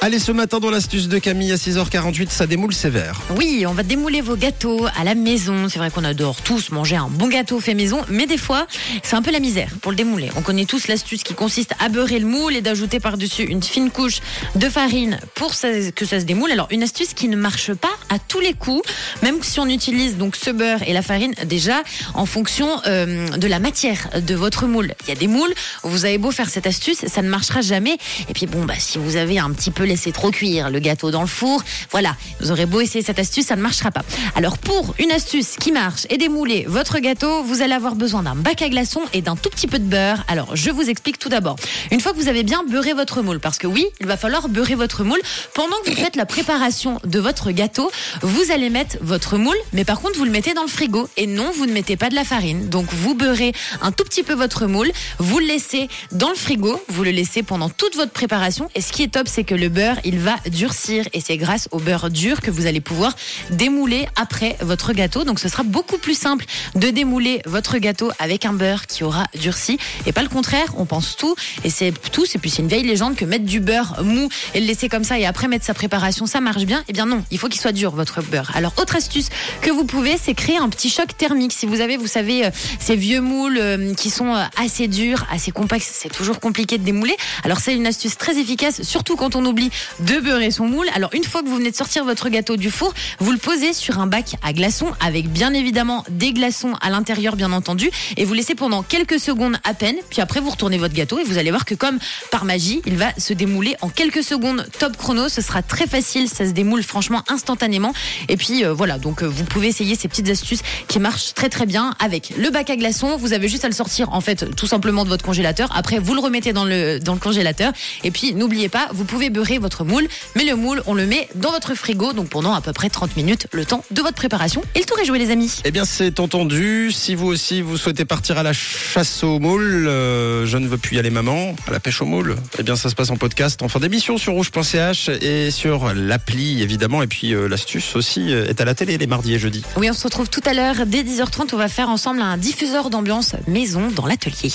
Allez, ce matin dans l'astuce de Camille à 6h48, ça démoule sévère. Oui, on va démouler vos gâteaux à la maison. C'est vrai qu'on adore tous manger un bon gâteau fait maison, mais des fois, c'est un peu la misère pour le démouler. On connaît tous l'astuce qui consiste à beurrer le moule et d'ajouter par-dessus une fine couche de farine pour que ça se démoule. Alors, une astuce qui ne marche pas à tous les coups, même si on utilise donc ce beurre et la farine déjà en fonction euh, de la matière de votre moule. Il y a des moules vous avez beau faire cette astuce, ça ne marchera jamais. Et puis bon, bah, si vous avez un petit peu laissé trop cuire le gâteau dans le four, voilà, vous aurez beau essayer cette astuce, ça ne marchera pas. Alors pour une astuce qui marche et démouler votre gâteau, vous allez avoir besoin d'un bac à glaçons et d'un tout petit peu de beurre. Alors je vous explique tout d'abord. Une fois que vous avez bien beurré votre moule, parce que oui, il va falloir beurrer votre moule, pendant que vous faites la préparation de votre gâteau, vous allez mettre votre moule, mais par contre vous le mettez dans le frigo et non, vous ne mettez pas de la farine. Donc vous beurrez un tout petit peu votre moule, vous le laissez dans le frigo, vous le laissez pendant toute votre préparation et ce qui est top c'est que le beurre il va durcir et c'est grâce au beurre dur que vous allez pouvoir démouler après votre gâteau. Donc ce sera beaucoup plus simple de démouler votre gâteau avec un beurre qui aura durci et pas le contraire, on pense tout et c'est tout, et puis c'est une vieille légende que mettre du beurre mou et le laisser comme ça et après mettre sa préparation ça marche bien. Eh bien non, il faut qu'il soit dur votre beurre. Alors autre astuce que vous pouvez c'est créer un petit choc thermique. Si vous avez, vous savez, euh, ces vieux moules euh, qui sont euh, assez durs, assez complexes, c'est toujours compliqué de démouler. Alors c'est une astuce très efficace, surtout quand on oublie de beurrer son moule. Alors une fois que vous venez de sortir votre gâteau du four, vous le posez sur un bac à glaçons avec bien évidemment des glaçons à l'intérieur bien entendu et vous laissez pendant quelques secondes à peine. Puis après vous retournez votre gâteau et vous allez voir que comme par magie, il va se démouler en quelques secondes. Top chrono, ce sera très facile, ça se démoule franchement instantanément. Et puis euh, voilà, donc euh, vous pouvez essayer ces petites astuces qui marchent très très bien avec le bac à glaçons. Vous avez juste à le sortir en fait tout simplement de votre congélateur. Après vous le remettez dans le dans le congélateur et puis n'oubliez pas, vous pouvez beurrer votre moule, mais le moule on le met dans votre frigo donc pendant à peu près 30 minutes le temps de votre préparation. Et le tour est joué les amis. Eh bien, c'est entendu. Si vous aussi, vous souhaitez partir à la chasse aux moules, euh, je ne veux plus y aller, maman, à la pêche aux moules, eh bien, ça se passe en podcast en fin d'émission sur rouge.ch et sur l'appli, évidemment. Et puis, euh, l'astuce aussi euh, est à la télé les mardis et jeudis. Oui, on se retrouve tout à l'heure dès 10h30. On va faire ensemble un diffuseur d'ambiance maison dans l'atelier.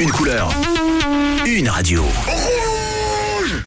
Une couleur. Une radio.